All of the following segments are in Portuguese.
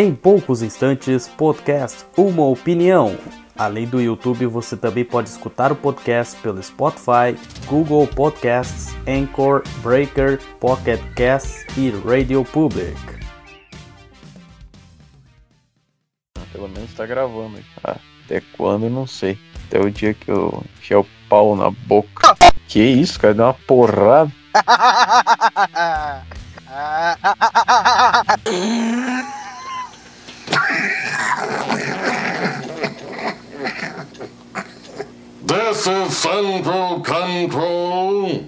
Em poucos instantes, podcast Uma Opinião. Além do YouTube, você também pode escutar o podcast pelo Spotify, Google Podcasts, Anchor, Breaker, Pocket Casts e Radio Public. Pelo menos tá gravando. Ah, até quando eu não sei. Até o dia que eu enfiar o pau na boca. Que isso, cara? Deu uma porrada. This is Central Control.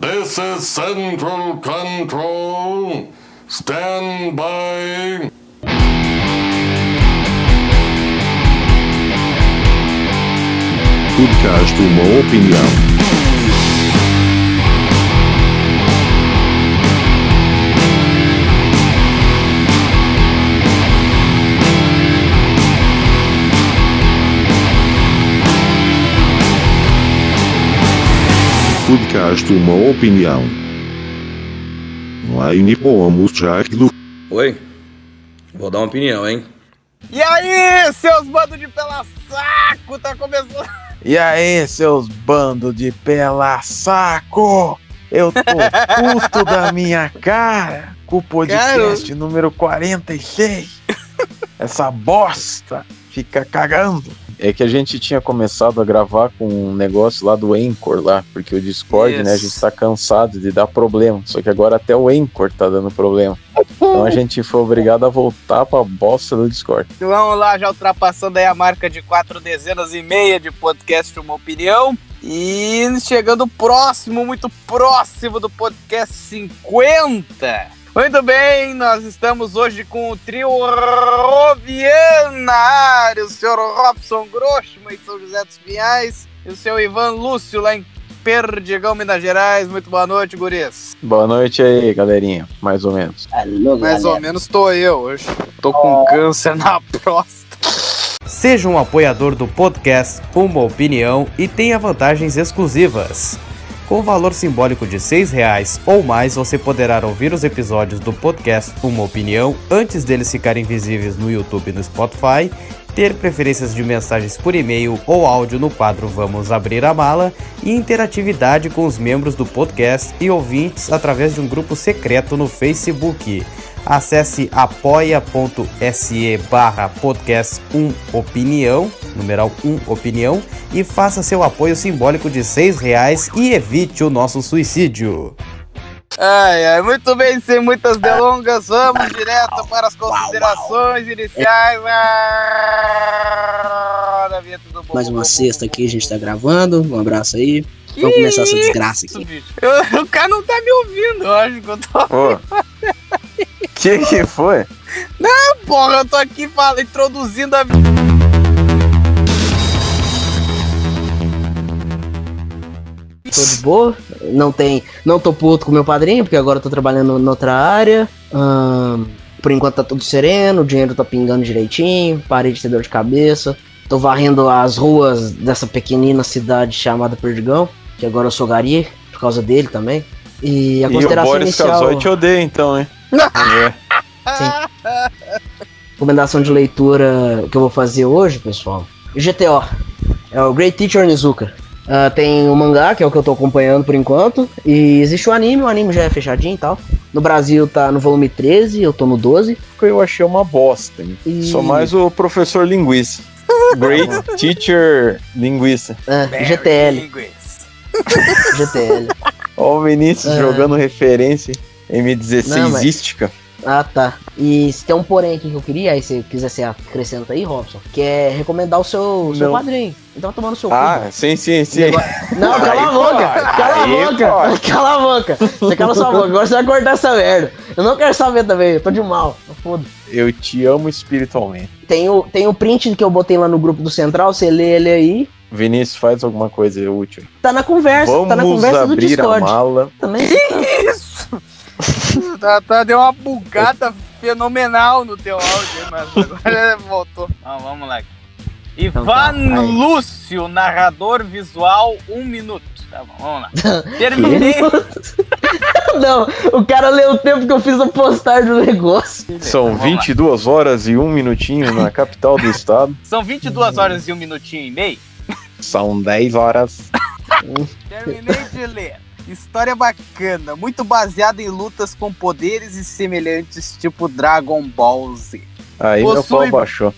This is Central Control. Stand by. Podcast Uma Opinião. Podcast Uma Opinião. Online pomos Jacklo. Oi, vou dar uma opinião, hein? E aí, seus bandos de pela saco, tá começando. E aí, seus bandos de pela saco? Eu tô puto da minha cara com o podcast número 46. Essa bosta fica cagando. É que a gente tinha começado a gravar com um negócio lá do Anchor lá, porque o Discord, né, a Isso. gente tá cansado de dar problema. Só que agora até o Anchor tá dando problema. Então a gente foi obrigado a voltar pra bosta do Discord. Vamos lá, já ultrapassando aí a marca de quatro dezenas e meia de podcast Uma Opinião. E chegando próximo, muito próximo do podcast 50. Muito bem, nós estamos hoje com o trio Roviana o senhor Robson Grossman em São José dos Pinhais e o seu Ivan Lúcio lá em Perdigão, Minas Gerais. Muito boa noite, guris. Boa noite aí, galerinha. Mais ou menos. Mais ou menos tô eu hoje. Tô com câncer na próstata. Seja um apoiador do podcast Uma Opinião e tenha vantagens exclusivas. Com o valor simbólico de 6 reais ou mais, você poderá ouvir os episódios do podcast Uma Opinião antes deles ficarem visíveis no YouTube e no Spotify, ter preferências de mensagens por e-mail ou áudio no quadro Vamos Abrir a Mala e interatividade com os membros do podcast e ouvintes através de um grupo secreto no Facebook. Acesse apoia.se barra podcast 1 opinião, numeral 1 opinião, e faça seu apoio simbólico de 6 reais e evite o nosso suicídio. Ai, ai, muito bem, sem muitas delongas, vamos direto para as considerações iniciais. Bom, Mais uma sexta aqui, a gente tá gravando. Um abraço aí. Que Vamos começar essa desgraça aqui. bicho? Eu- o cara não tá me ouvindo, eu acho que eu tô. Ô, que que foi? Porra, eu tô aqui fala, introduzindo a. Tô de boa. Não tem. Não tô puto com meu padrinho, porque agora eu tô trabalhando em outra área. Ahn, por enquanto tá tudo sereno, o dinheiro tá pingando direitinho, parei de ter dor de cabeça. Tô varrendo as ruas dessa pequenina cidade chamada Perdigão, que agora eu sou gari, por causa dele também. E a E o consideração Boris inicial. Casoy te odeia então, hein? É. recomendação de leitura que eu vou fazer hoje, pessoal. GTO. É o Great Teacher Onizuka. Ah, tem o mangá, que é o que eu tô acompanhando por enquanto. E existe o anime, o anime já é fechadinho e tal. No Brasil tá no volume 13, eu tô no 12. Eu achei uma bosta. hein? E... Sou mais o professor linguista. Great Teacher Linguista. É, GTL, GTL. Ó o Vinícius É. jogando referência Não, mas- M16ística. Ah, tá. E se tem um porém aqui que eu queria, aí se quiser você acrescenta aí, Robson, que é recomendar o seu, o seu Não. padrinho. Então no seu cu, Ah, mano. sim, sim, sim. Negócio- Não, cala a Aí boca! pode, Cala a aí boca! pode. Cala a boca! Você cala sua boca, agora você vai cortar essa merda. Eu não quero saber também, eu tô de mal. Foda. Eu te amo espiritualmente. Tem o, tem o print que eu botei lá no grupo do Central, você lê ele aí. Vinícius, faz alguma coisa útil. Tá na conversa, tá na Vamos conversa do abrir a Discord. mala. Também. Isso! tá, tá, deu uma bugada fenomenal no teu áudio, mas agora voltou. Então, vamos lá. Ivan tá, vai. Lúcio, narrador visual, um minuto. Tá bom, vamos lá. Terminei. Não, o cara leu o tempo que eu fiz a postagem do negócio. São Vamos lá. 22 horas e um minutinho na capital do estado. São 22 horas e um minutinho e meio. São 10 horas. Terminei de ler. História bacana, muito baseada em lutas com poderes e semelhantes, tipo Dragon Ball Z. Aí meu Possui- pau baixou.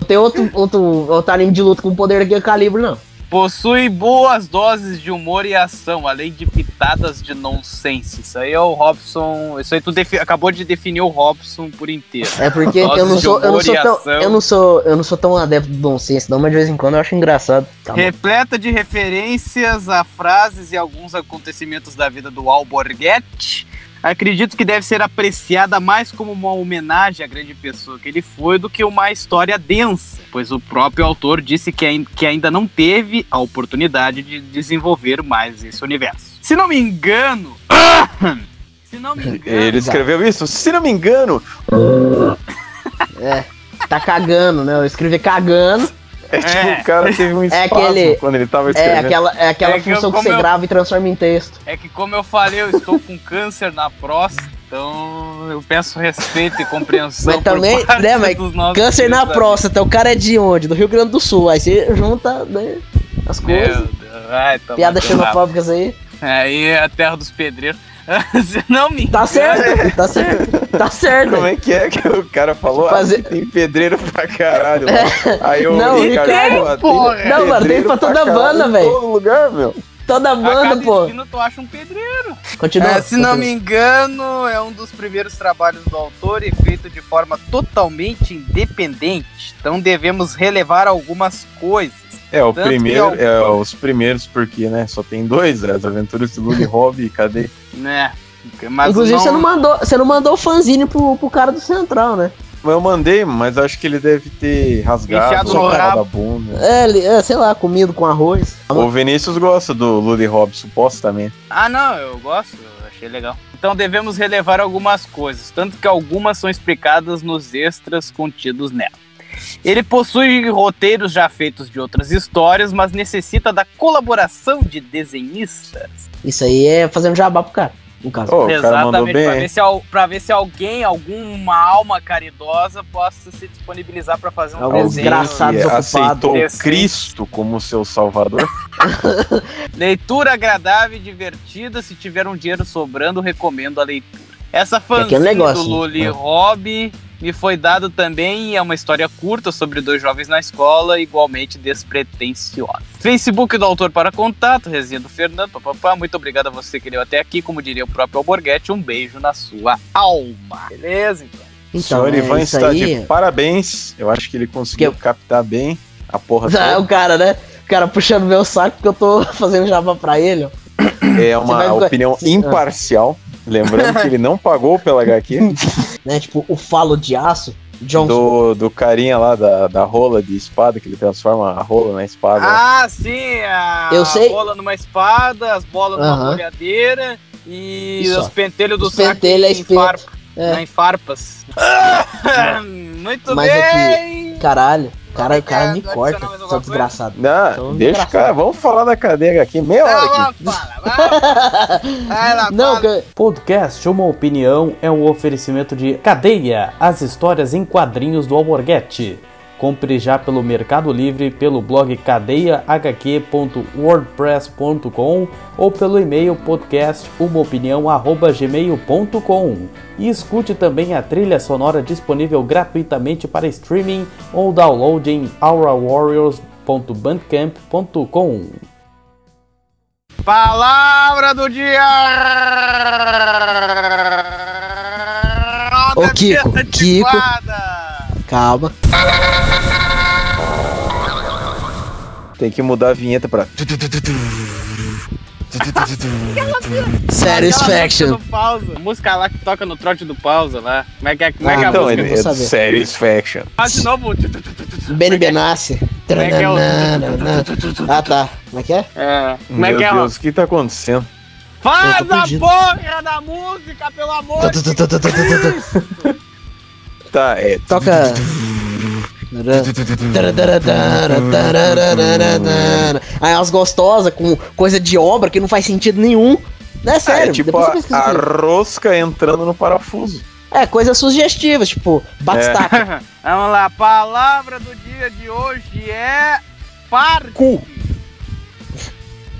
Não tem outro, outro, outro anime de luta com poder aqui a calibre, não. Possui boas doses de humor e ação, além de pitadas de nonsense. Isso aí é o Robson. Isso aí tu acabou de definir o Robson por inteiro. É porque eu não sou, eu não sou tão, eu não sou, eu não sou tão adepto do nonsense, não, mas de vez em quando eu acho engraçado. Tá. Repleta de referências a frases e alguns acontecimentos da vida do Alborguete. Acredito que deve ser apreciada mais como uma homenagem à grande pessoa que ele foi do que uma história densa, pois o próprio autor disse que, que ainda não teve a oportunidade de desenvolver mais esse universo. Se não me engano. se não me engano. Ele escreveu isso? Se não me engano, Tá cagando, né? Eu escrevi cagando. É tipo, É. o cara teve um espasmo aquele- quando ele tava É escrevendo. aquela, é aquela É que eu- função que como você eu- grava e transforma em texto. É que, como eu falei, eu estou com câncer na próstata, então eu peço respeito e compreensão. Mas também, por parte né, mas dos nossos Câncer na próstata, o cara é de onde? Do Rio Grande do Sul. Aí você junta, né? As coisas. Meu Deus, ai, tá rápido. xenofóbicas aí. Aí é a terra dos pedreiros. Se não me Tá certo, tá certo. Tá certo. Como é que é que o cara falou? Fazer- Ah, tem pedreiro pra caralho. lá. Aí o Não, Ricardo Ricardo, falou, "Ah, porra. tem Não, mano, tem pra toda caralho banda, velho. Todo lugar, meu. Toda A banda, cada pô. esquina tu acha um pedreiro. Continua. É, se não me engano, é um dos primeiros trabalhos do autor e feito de forma totalmente independente. Então devemos relevar algumas coisas. É, o Tanto primeiro, que é os primeiros, porque, né? Só tem dois, as aventuras de Lula e Hobby, cadê? Né? Mas Inclusive, você não mandou, você não mandou o fanzine pro, pro cara do Central, né? Eu mandei, mas acho que ele deve ter rasgado rabo. da bunda. É, ele- é, sei lá, comido com arroz. O Vinícius gosta do Lula e Hobby, supostamente. Ah, não, eu gosto, eu achei legal. Então devemos relevar algumas coisas, tanto que algumas são explicadas nos extras contidos nela. Ele possui roteiros já feitos de outras histórias, mas necessita da colaboração de desenhistas. Isso aí é fazendo jabá pro cara, no caso. Ô, o cara mandou Exatamente, pra ver, se, pra ver se alguém, alguma alma caridosa, possa se disponibilizar pra fazer um Algum desenho. desgraçado aceitou Decente. Cristo como seu salvador. Leitura agradável e divertida. Se tiver um dinheiro sobrando, recomendo a leitura. Essa fanzine aquele negócio, do Luli né? Hobby me foi dado também é uma história curta sobre dois jovens na escola, igualmente despretensiosa. Facebook do autor para contato, resenha do Fernando, papapá. Muito obrigado a você que leu até aqui, como diria o próprio Alborguete, um beijo na sua alma. Beleza, então? o Então, senhor é Ivan está aí. de parabéns. Eu acho que ele conseguiu Que captar bem a porra Ah, toda. o cara, né? O cara puxando meu saco porque eu tô fazendo jabá pra ele, ó. É uma vai- opinião imparcial. Lembrando que ele não pagou pela HQ Né? Tipo, o falo de aço. Johnson. do, do carinha lá da, da rola de espada, que ele transforma a rola na espada. Ah, sim, a Eu sei. bola numa espada, as bolas numa Aham. molhadeira e Isso, os pentelhos do Os pentelhos é saco em, farpa, É. né, em farpas. Muito Mas bem! Caralho. Cara, o cara me adicionar corta, seu desgraçado. Não, Então, deixa o cara, vamos falar da cadeia aqui, meia hora Não, aqui. fala, vai. Vai lá, Não, fala. Podcast Uma Opinião é um oferecimento de Cadeia, as histórias em quadrinhos do Alborguete. Compre já pelo Mercado Livre, pelo blog cadeiahq.wordpress.com ou pelo e-mail podcastumaopinião@gmail.com. E escute também a trilha sonora disponível gratuitamente para streaming ou download em aurawarriors.bandcamp.com. Palavra do dia! Ô, Kiko, Kiko. Calma. Tem que mudar a vinheta pra. Satisfaction. Música pausa. A música lá que toca no trote do pausa lá. Como é que é, como é, Ah, que é a então, música? ele vou é. Satisfaction. Faz de novo. Benny Benassi. Como é que é o- Ah, tá. Como é que é? É, como é Meu que é? Deus, o que tá acontecendo? Faz a porra da música, pelo amor de Tá, é. Toca. Aí umas gostosas com coisa de obra que não faz sentido nenhum. Não é sério, é tipo a, a rosca entrando no parafuso. É, coisas sugestivas, tipo, batistaca. Vamos lá, a palavra do dia de hoje é parte. Cu.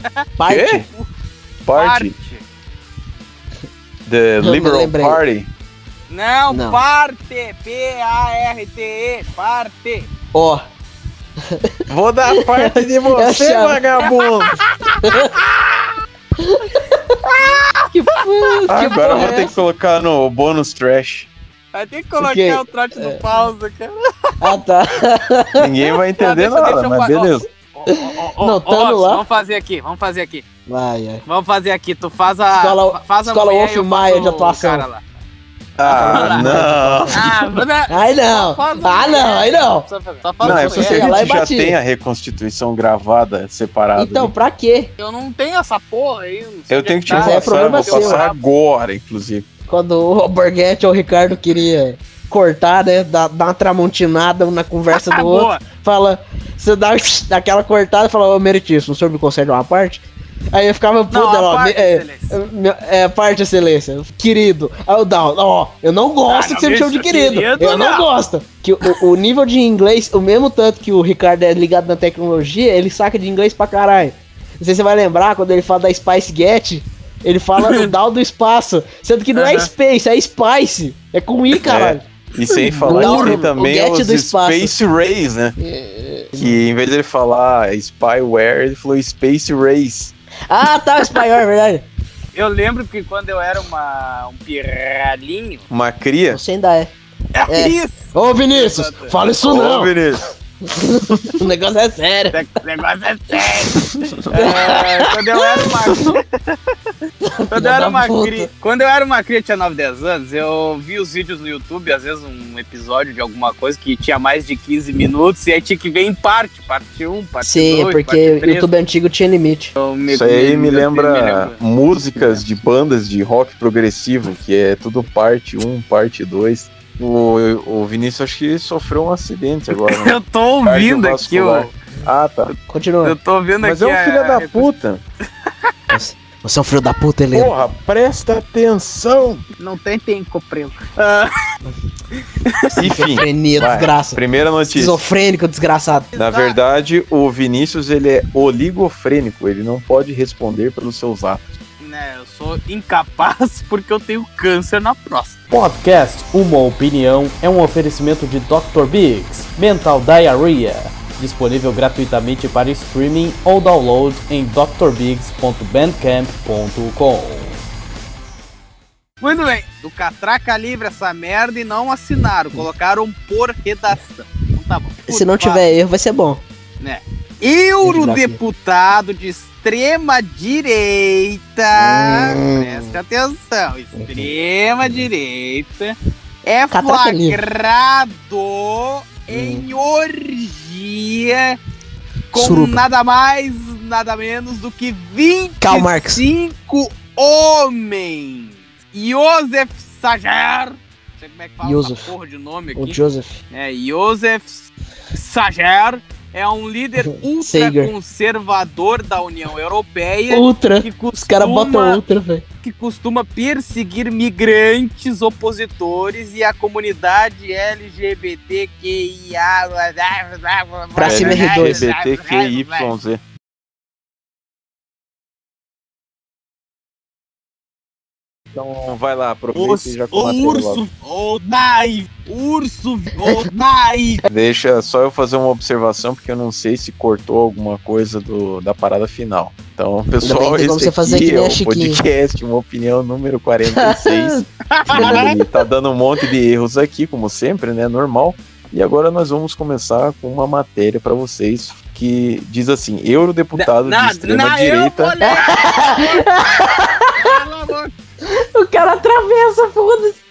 Parte. Quê? Party. The Liberal. Party. Não, Não. parte. P-A-R-T-E. Parte. Ó, Vou dar parte de você, vagabundo. que, fu- que Agora eu vou é ter que colocar no bônus trash. Vai ter que colocar o trote do pausa, cara. Ah, tá. Ninguém vai entender deixa- nada, deixa mas fa- beleza. Ó, ó, ó, Não, Robson, lá. Vamos fazer aqui, vamos fazer aqui. Vai, é. Vamos fazer aqui. Tu faz a. Escola- fa- faz a escola mulher Wolf e Maia de atuação. Lá. Ah, não. Ah, mas é- Ai não. a Ah não, aí não. Só Não, a é porque a chega lá gente e já batia. tem a reconstituição gravada separada. Então, ali. pra quê? Eu não tenho essa porra aí. não sei eu tenho é que te tá. Mas é passar, problema vou seu, passar né? agora, inclusive. Quando o Borghetti ou o Ricardo queria cortar, né? Dar, dar uma tramontinada na conversa do outro. Boa. Fala, você dá, aquela cortada e fala, ô meritíssimo, o senhor me concede uma parte? Aí eu ficava puto, Não, ó, parte, me- é, excelência. Meu- É, parte excelência. Querido. Aí o Down, ó, eu não gosto Ah, que você me não, chame de querido. querido, eu não, não. gosto. Que o, o nível de inglês, o mesmo tanto que o Ricardo é ligado na tecnologia, ele saca de inglês pra caralho. Não sei se você vai lembrar quando ele fala da Spice Get, ele fala o Down do espaço. Sendo que não é Aham. Space, é Spice. É com I, caralho. E sem falar que tem também o os do. Space Rays, né? Que em vez de ele falar spyware, ele falou Space Rays. Ah, tá, o espanhol, é verdade. Eu lembro que quando eu era uma, um pirralhinho. Uma cria. Você ainda é. É, É. isso! Ô, Vinícius, fala isso Ô, não. Vinícius. O negócio é sério. O negócio é sério. É, quando eu era uma. quando eu era uma cria. Quando eu era uma cria, tinha 9, 10 anos, eu vi os vídeos no YouTube, às vezes um episódio de alguma coisa que tinha mais de 15 minutos, e aí tinha que ver em parte, parte 1, parte Sim, 2, é porque o 3. YouTube antigo tinha limite. Eu me- Isso aí me eu lembra lembro. músicas de bandas de rock progressivo, que é tudo parte 1, parte 2. O, o Vinícius acho que sofreu um acidente agora. Né? Eu tô ouvindo aqui, ó. Ah, tá. Continua. Eu tô ouvindo Mas aqui. é um a- filho da a- puta. Você é um filho da puta, Helena. Porra, presta atenção. Não tem tempo, prego. Ah, Enfim, Esquizofrenia, desgraça. primeira notícia. Esquizofrênico, desgraçado. Na verdade, o Vinícius ele é oligofrênico, ele não pode responder pelos seus atos. Né, eu sou incapaz porque eu tenho câncer na próstata. Podcast Uma Opinião é um oferecimento de Dr. Biggs Mental Diarrhea, disponível gratuitamente para streaming ou download em drbiggs.bandcamp.com. Muito bem, do Catraca Livre essa merda e não assinaram, colocaram por redação. Então tá bom. Se não tiver erro, vai ser bom. Eurodeputado de extrema direita, Hum. preste atenção, extrema direita, é Catraca livre. flagrado em orgia com Suruba. nada mais, nada menos do que Karl Marx. 25 homens. Josef Sager, não sei como é que fala Joseph. essa porra de nome O aqui. Joseph. É, Josef Sager é um líder ultraconservador da União Europeia Ultra. que Os caras botam costuma, ultra, velho. que costuma perseguir migrantes opositores e a comunidade LGBTQIA. Pra cima, R2. LGBTQYZ. Então vai lá, aproveita e já O combate urso, o Dai, urso, o Dai. Deixa só eu fazer uma observação, porque eu não sei se cortou alguma coisa do, da parada final. Então, pessoal, esse aqui é o podcast, uma opinião número 46. Ele tá dando um monte de erros aqui, como sempre, né? Normal. E agora nós vamos começar com uma matéria para vocês que diz assim: eurodeputado de extrema direita. Eu O cara atravessa, foda-se.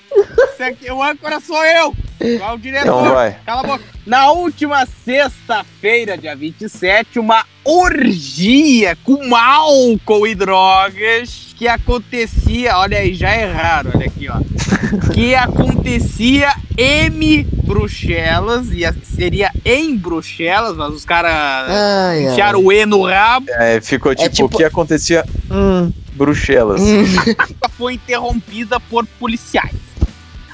Aqui, o âncora sou eu. Qual o diretor? Então vai. Cala a boca. Na última sexta-feira, dia 27, uma orgia com álcool e drogas que acontecia, olha aí, já erraram, olha aqui, ó. Que acontecia em Bruxelas, e seria em Bruxelas, mas os caras enfiaram o E no rabo. É, ficou tipo, tipo- o que acontecia hum, Bruxelas. foi interrompida por policiais.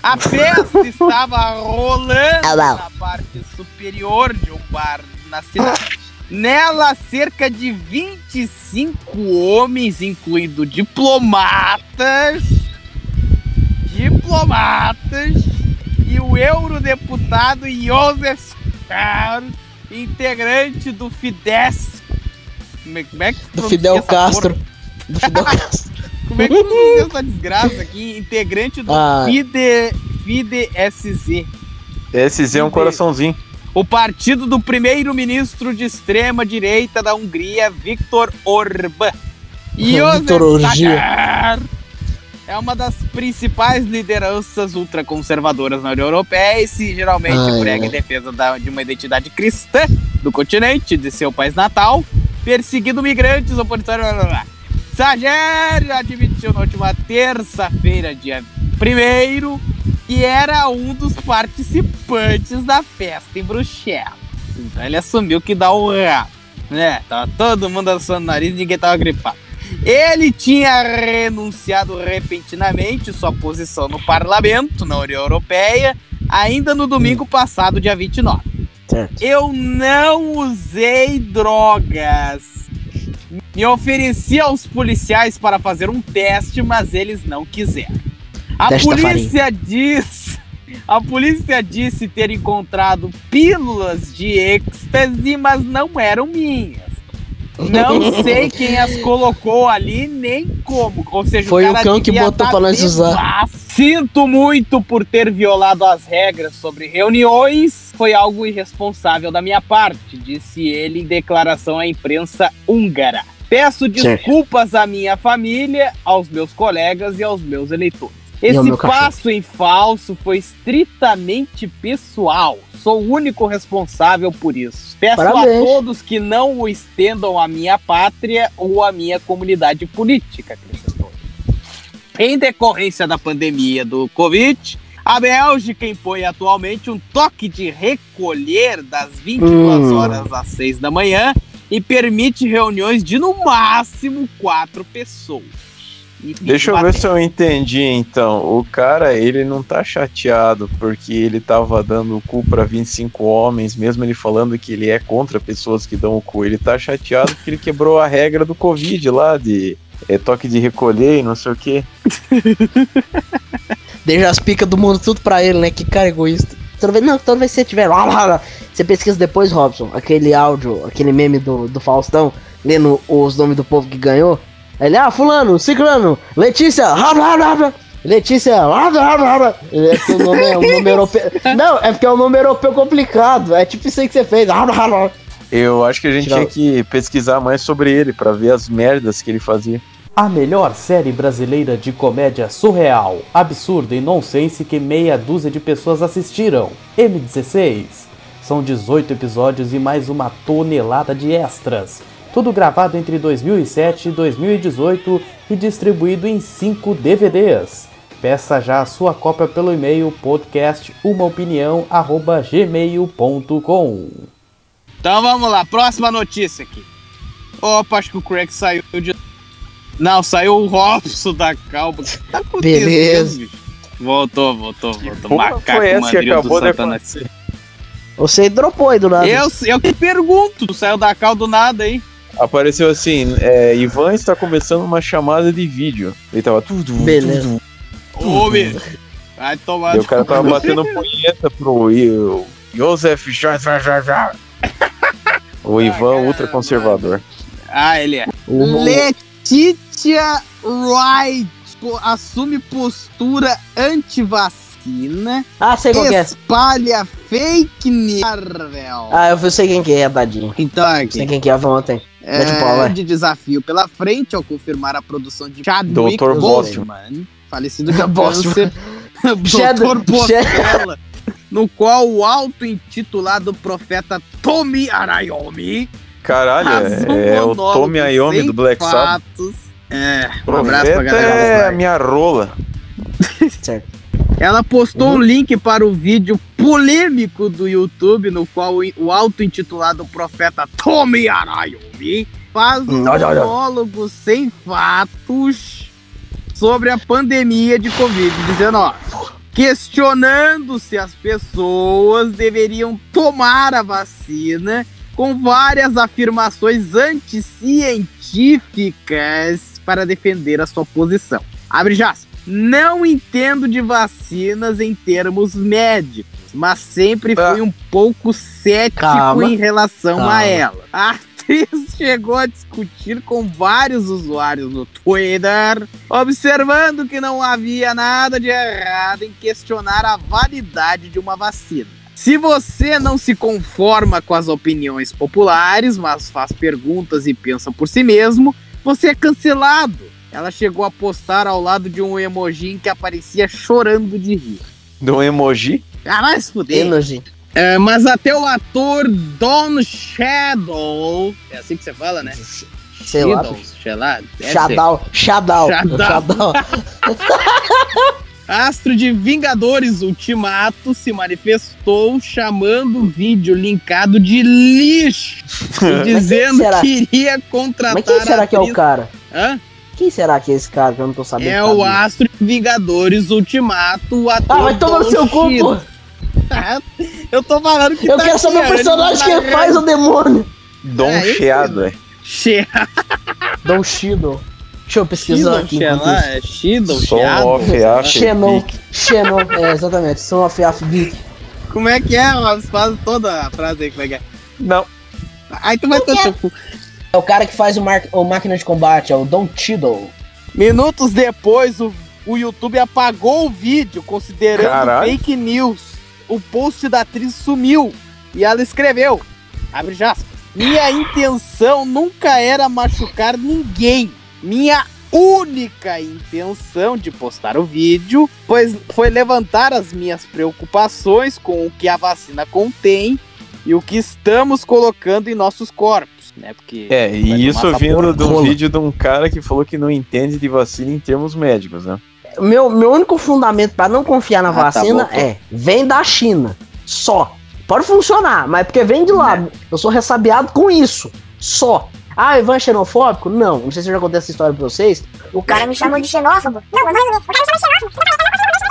A festa estava rolando Ah, na parte superior de um bar na cidade. Nela, cerca de 25 homens, incluindo diplomatas, diplomatas e o eurodeputado Josef Scar, integrante do Fidesz. Como é, é que se Do pronuncia Fidel essa porra? Castro. Do Fidel Castro. Como é que pronuncia essa desgraça aqui? Integrante do Ah. FIDE, FIDE-SZ. SZ é um coraçãozinho. O partido do primeiro-ministro de extrema-direita da Hungria, Viktor Orbán. Viktor Orgia. Sagar é uma das principais lideranças ultraconservadoras na União Europeia e se geralmente Ai, prega ai. em defesa da- de uma identidade cristã do continente, de seu país natal, perseguindo migrantes, opositores... Blá, blá, blá. Sager admitiu na última terça-feira, dia 1 que era um dos participantes da festa em Bruxelas. Então ele assumiu que dá o rabo, né? Tava todo mundo assando o nariz e ninguém tava gripado. Ele tinha renunciado repentinamente sua posição no parlamento, na União Europeia, ainda no domingo passado, dia 29. Certo. Eu não usei drogas. Me ofereci aos policiais para fazer um teste, mas eles não quiseram. A Teste polícia diz. A polícia disse ter encontrado pílulas de êxtase, mas não eram minhas. Não sei quem as colocou ali, nem como. Ou seja, Foi o cara cão que botou tá pra nós usar. bebaço. Sinto muito por ter violado as regras sobre reuniões. Foi algo irresponsável da minha parte, disse ele em declaração à imprensa húngara. Peço desculpas à minha família, aos meus colegas e aos meus eleitores. Esse passo em falso foi estritamente pessoal. Sou o único responsável por isso. Peço a Parabéns. todos que não o estendam à minha pátria ou à minha comunidade política, acrescentou. Em decorrência da pandemia do Covid, a Bélgica impõe atualmente um toque de recolher das 22 Hum. horas às 6 da manhã e permite reuniões de no máximo quatro pessoas. E Deixa eu ver se eu entendi então. O cara, ele não tá chateado porque ele tava dando o cu pra 25 homens, mesmo ele falando que ele é contra pessoas que dão o cu. Ele tá chateado porque ele quebrou a regra do Covid lá de é, toque de recolher e não sei o que. Deixa as picas do mundo tudo pra ele, né? Que cara egoísta. Toda vez, não, toda vez que você tiver. lá, lá, lá, Você pesquisa depois, Robson, aquele áudio, aquele meme do, do Faustão, lendo os nomes do povo que ganhou. Ele, ah, fulano, ciclano, Letícia, blá, blá. Letícia, blá. É porque o nome é um nome europeu. Não, é porque é um nome europeu complicado. É tipo isso aí que você fez. Eu acho que a gente Tira- tinha que pesquisar mais sobre ele pra ver as merdas que ele fazia. A melhor série brasileira de comédia surreal, absurda e nonsense que meia dúzia de pessoas assistiram. M16. São 18 episódios e mais uma tonelada de extras. Tudo gravado entre 2007 e 2018 e distribuído em 5 DVDs. Peça já a sua cópia pelo e-mail podcastumaopinião@gmail.com. Então vamos lá, próxima notícia aqui. Opa, acho que o Craig saiu de. Não, saiu o Robson da calma. O que tá acontecendo? Beleza. bicho? Voltou, voltou, voltou. Macaco foi essa que mandril do acabou de Santana. Você dropou aí do nada. Eu, eu que pergunto, tu saiu da cal do nada aí. Apareceu assim, é, Ivan está começando uma chamada de vídeo. Ele tava tudo. Beleza. Ô, bicho. Vai tomar. E o cara tava batendo punheta pro I- Joseph já, já, já, já. O Ivan caramba. ultraconservador. Ah, ele é. O- Letícia Wright assume postura anti-vacina, Ah, sei qual que é. espalha fake news. Ah, eu sei quem que é, Dadinho. Então, aqui. Sei quem que é ontem. É, de desafio pela frente ao confirmar a produção de Chadwick Dr. Boseman, falecido de câncer, Dr. Bostela, no qual o auto-intitulado profeta Tommy Arayomi Caralho, faz um é, é o Tommy sem do Black Sabbath. É, um abraço pra Profeta galera. é minha rola. Certo. Ela postou Uhum. um link para o vídeo polêmico do YouTube, no qual o- auto-intitulado profeta Tommy Arayomi faz um monólogo sem fatos sobre a pandemia de Covid-19, questionando se as pessoas deveriam tomar a vacina com várias afirmações anticientíficas para defender a sua posição. Abre já. Não entendo de vacinas em termos médicos, mas sempre fui um pouco cético Calma. em relação Calma. a ela. A atriz chegou a discutir com vários usuários no Twitter, observando que não havia nada de errado em questionar a validade de uma vacina. Se você não se conforma com as opiniões populares, mas faz perguntas e pensa por si mesmo, você é cancelado. Ela chegou a postar ao lado de um emoji em que aparecia chorando de rir. Do emoji. Ah, vai se fuder. Energy. É, mas até o ator Don Shadow. É assim que você fala, né? Sei lá. Shadow, Shadow. Shadal. Astro de Vingadores Ultimato se manifestou chamando o vídeo linkado de lixo dizendo que iria contratar Mas quem será a que é o cara? Hã? Quem será que é esse cara que eu não tô sabendo? É o sabe? Astro Vingadores Ultimato, o ator. Ah, vai tomar no seu cu. Eu tô falando que Eu tá quero aqui, saber o personagem ele que tá faz o demônio. Dom É, Cheado, é. Che- Dom Shido. Deixa eu pesquisar Shido, aqui. isso. é Shido, af, Xenon. Xenon. É, exatamente. São of Af Geek. Como é que é? Mas Faz toda a frase aí, como é que é? Não. Aí tu vai ter seu cu. É o cara que faz o, mar... o máquina de combate, é o Don Cheadle. Minutos depois, o, o YouTube apagou o vídeo, considerando Caralho. fake news. O post da atriz sumiu e ela escreveu, abre aspas, minha intenção nunca era machucar ninguém. Minha única intenção de postar o vídeo pois foi levantar as minhas preocupações com o que a vacina contém e o que estamos colocando em nossos corpos, né? Porque É, e isso vindo de um rola. vídeo de um cara que falou que não entende de vacina em termos médicos, né? Meu, meu único fundamento pra não confiar na Ah, tá vacina bom, pô. é: vem da China. Só. Pode funcionar, mas é porque vem de lá. Eu sou ressabiado com isso. Só. Ah, Ivan é xenofóbico? Não. Não sei se eu já contei essa história pra vocês. O cara me chamou de xenófobo. Não, mas o cara me chamou de xenófobo.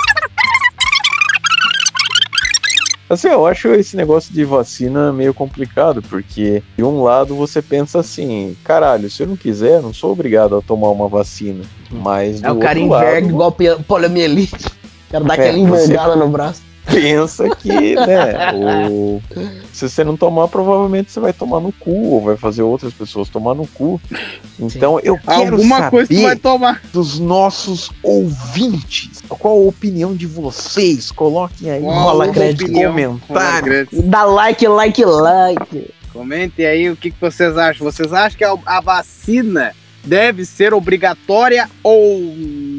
Assim, eu acho esse negócio de vacina meio complicado, porque de um lado você pensa assim, caralho, se eu não quiser, não sou obrigado a tomar uma vacina. Mas do É o cara enverga lado, igual poliomielite. Quero dar É, aquela você- envergada no braço. Pensa que, né, o... se você não tomar, provavelmente você vai tomar no cu, ou vai fazer outras pessoas tomar no cu. Então eu quero Alguma saber coisa tu vai tomar. dos nossos ouvintes. Qual a opinião de vocês? Coloquem aí Rola comentários. Dá like, like, like. Comentem aí o que, que vocês acham. Vocês acham que a, a vacina deve ser obrigatória ou não?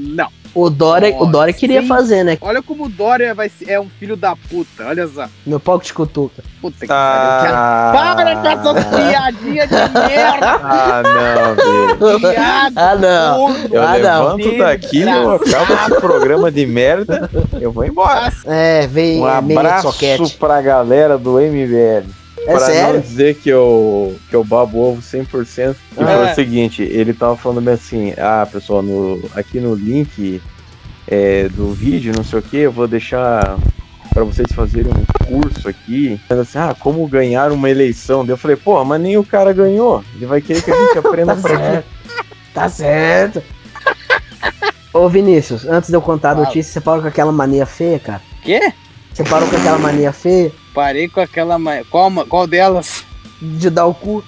O Dória, o Dória queria sim. fazer, né? Olha como o Dória vai ser, é um filho da puta. Olha só. Meu pau de cutuca. Puta que pariu. Ah, Para com essas piadinhas de merda. ah, não, velho. Ah, não. Eu Ah, não. levanto daqui, eu acabo esse programa de merda, eu vou embora. É, vem Um abraço pra galera do MBL. É pra não sério? dizer que eu, que eu babo ovo 100%. E É. foi o seguinte, ele tava falando bem assim, ah, pessoal, no, aqui no link é, do vídeo, não sei o que, eu vou deixar pra vocês fazerem um curso aqui. Mas assim, ah, como ganhar uma eleição. Daí eu falei, pô, mas nem o cara ganhou. Ele vai querer que a gente aprenda Tá pra certo. Tá certo. Ô Vinícius, antes de eu contar a notícia, você parou com aquela mania feia, cara? Quê? Você parou com aquela mania feia Parei com aquela. Qual, qual delas? de dar o cu?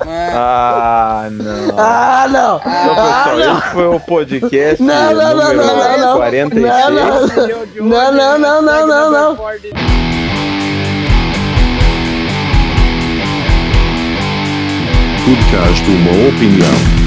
Ah, Ah, não. Ah, não! Então, Ah, pessoal, não! esse foi o podcast Não, não, não, número não, não, não. 46. Não, não. Não, não, não, não, não. Podcast uma opinião.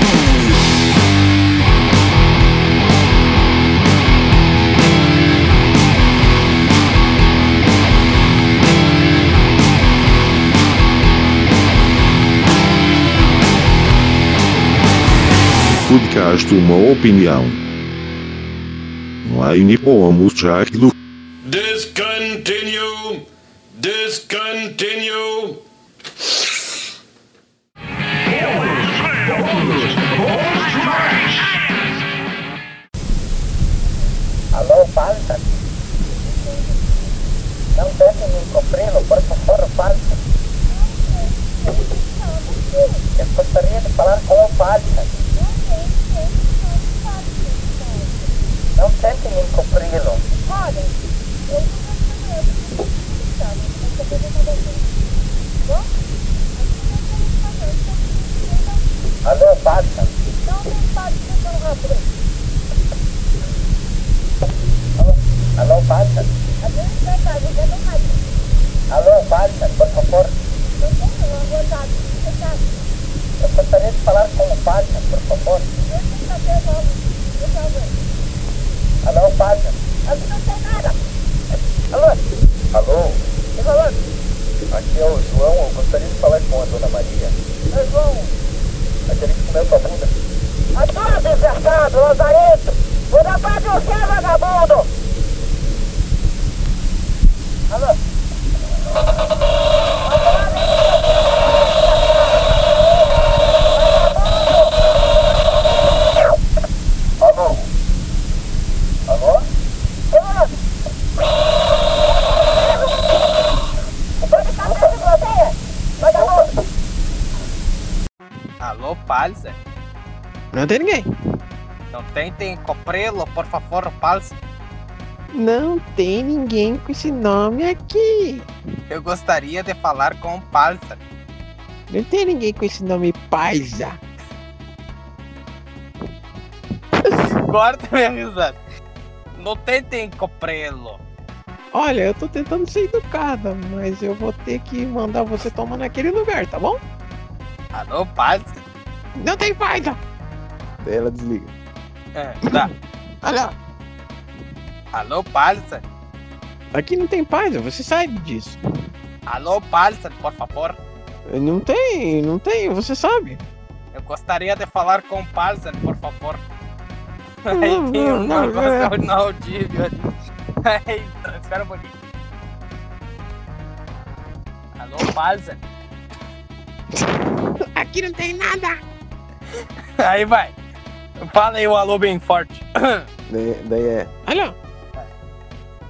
Podcast uma opinião. Line pomos Jacklo. Discontinue. Discontinue. Aló, falsa. Não tente me cumpri-lo, por favor, falsa. Eu gostaria de falar com o falsa. Não tente me cumpri-lo. Alô, falsa. Alô, alô, falsa. Alô, falsa, por favor. Eu gostaria de falar com o falsa, por favor. Alô, falsa. Alô? Alô? Quem falando? Aqui é o João, eu gostaria de falar com a dona Maria. É João. Aquele que comeu sua bunda. Adoro desgraçado, Lazarento! Vou dar pra você, vagabundo! Alô? Alô? Alô? Alô, Palsa? Não tem ninguém. Não tentem cumpri-lo, por favor, Palsa. Não tem ninguém com esse nome aqui. Eu gostaria de falar com o Palsa. Não tem ninguém com esse nome paisa. Corta minha risada. Não tentem cumpri-lo. Olha, eu tô tentando ser educada, mas eu vou ter que mandar você tomar naquele lugar, tá bom? Alô, Palsa? Não tem paisa. Daí ela desliga. É, tá. Olha, Alô, Palsa? aqui não tem paisa, você sabe disso. Alô, Palsa, por favor. Não tem, não tem, você sabe. Eu gostaria de falar com o Palsa, por favor. Não, Aí tem um não, não, é. negócio inaudível ali. Aí, espera um pouquinho. Alô, Palsa? Aqui não tem nada. Aí vai. Fala aí um alô bem forte. Daí, daí é. Olha,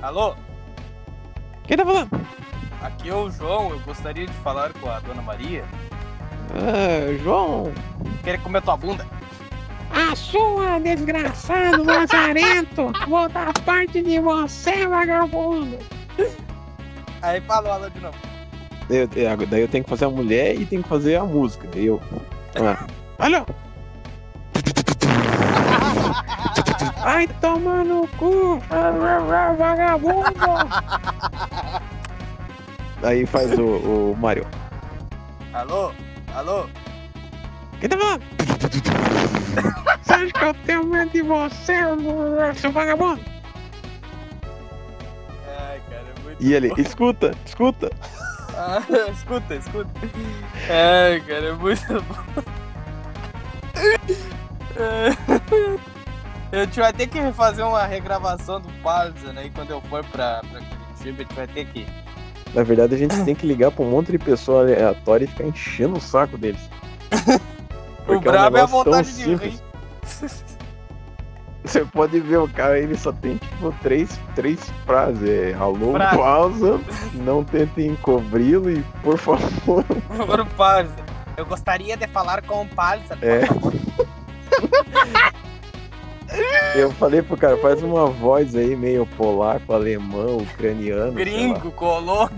Alô? quem tá falando? Aqui é o João, eu gostaria de falar com a dona Maria. Ah, João. Quer comer tua bunda? A sua, desgraçado, lazarento. Vou dar parte de você, vagabundo. Aí fala o alô de novo. Eu, eu- daí eu tenho que fazer a mulher e tenho que fazer a música. Eu. Ah. Olha! Ai, toma no cu! Vagabundo! Aí faz o, o Mario. Alô? Alô? Quem tá falando? Você acha que eu tenho medo de você, seu vagabundo? Ai, cara, é muito E ele, bom. escuta, escuta. Ah, escuta, escuta. Ai, cara, é muito bom. A gente vai ter que fazer uma regravação do Palsa, né? E quando eu for pra, pra Curitiba, a gente vai ter que. Na verdade, a gente tem que ligar pra um monte de pessoa aleatória e ficar enchendo o saco deles. O é um brabo é a negócio tão vontade de simples. rir. Você pode ver o cara, ele só tem tipo três, três frases. É, alô, Frase. pausa, não tentem encobri-lo e por favor. Por Palsa. Eu gostaria de falar com o Palsa. É. Eu falei pro cara, faz uma voz aí meio polaco, alemão, ucraniano. Gringo, colou.